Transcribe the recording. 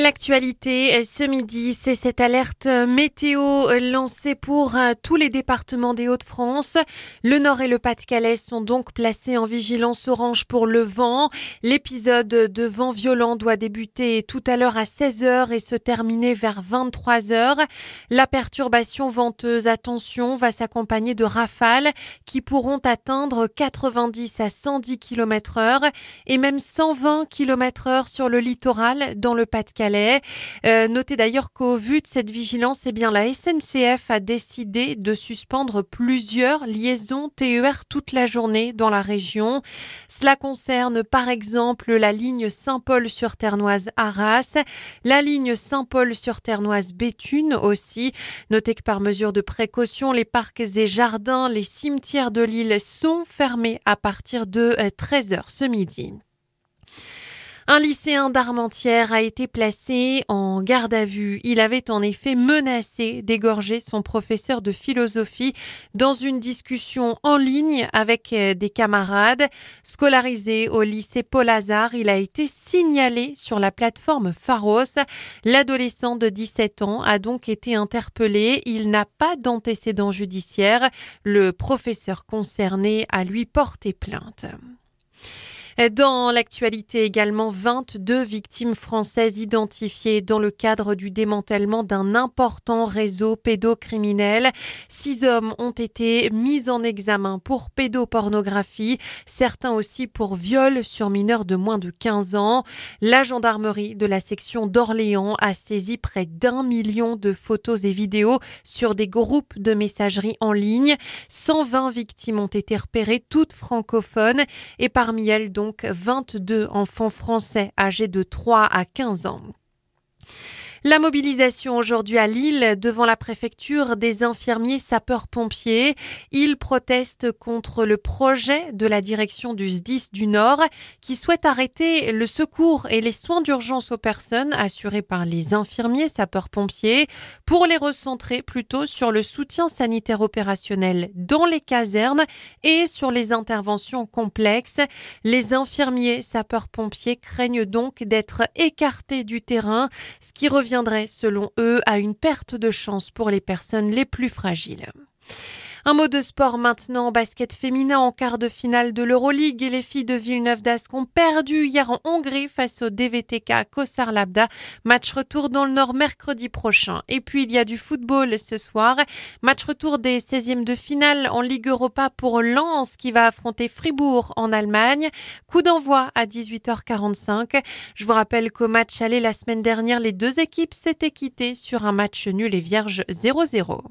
L'actualité ce midi, c'est cette alerte météo lancée pour euh, tous les départements des Hauts-de-France. Le Nord et le Pas-de-Calais sont donc placés en vigilance orange pour le vent. L'épisode de vent violent doit débuter tout à l'heure à 16h et se terminer vers 23h. La perturbation venteuse, attention, va s'accompagner de rafales qui pourront atteindre 90 à 110 km heure et même 120 km heure sur le littoral dans le Pas-de-Calais. Euh, notez d'ailleurs qu'au vu de cette vigilance, eh la SNCF a décidé de suspendre plusieurs liaisons TER toute la journée dans la région. Cela concerne par exemple la ligne Saint-Paul sur Ternoise Arras, la ligne Saint-Paul sur Ternoise Béthune aussi. Notez que par mesure de précaution, les parcs et jardins, les cimetières de l'île sont fermés à partir de 13h euh, ce midi. Un lycéen d'Armentières a été placé en garde à vue. Il avait en effet menacé d'égorger son professeur de philosophie dans une discussion en ligne avec euh, des camarades. Scolarisé au lycée Paul Hazard, il a été signalé sur la plateforme Pharos. L'adolescent de 17 ans a donc été interpellé. Il n'a pas d'antécédent judiciaire. Le professeur concerné a lui porté plainte. Dans l'actualité également, 22 victimes françaises identifiées dans le cadre du démantèlement d'un important réseau pédocriminel. Six hommes ont été mis en examen pour pédopornographie, certains aussi pour viol sur mineurs de moins de 15 ans. La gendarmerie de la section d'Orléans a saisi près d'un million de photos et vidéos sur des groupes de messagerie en ligne. 120 victimes ont été repérées, toutes francophones, et parmi elles donc 22 enfants français âgés de 3 à 15 ans. La mobilisation aujourd'hui à Lille devant la préfecture des infirmiers sapeurs-pompiers. Ils protestent contre le projet de la direction du SDIS du Nord qui souhaite arrêter le secours et les soins d'urgence aux personnes assurés par les infirmiers sapeurs-pompiers pour les recentrer plutôt sur le soutien sanitaire opérationnel dans les casernes et sur les interventions complexes. Les infirmiers sapeurs-pompiers craignent donc d'être écartés du terrain, ce qui revient viendrait, selon eux, à une perte de chance pour les personnes les plus fragiles. Un mot de sport maintenant, basket féminin en quart de finale de l'Euroleague et les filles de Villeneuve d'Ascq ont perdu hier en Hongrie face au DVTK Kosar Labda. Match retour dans le Nord mercredi prochain. Et puis il y a du football ce soir. Match retour des 16e de finale en Ligue Europa pour Lens qui va affronter Fribourg en Allemagne. Coup d'envoi à 18h45. Je vous rappelle qu'au match aller la semaine dernière, les deux équipes s'étaient quittées sur un match nul et vierge 0-0.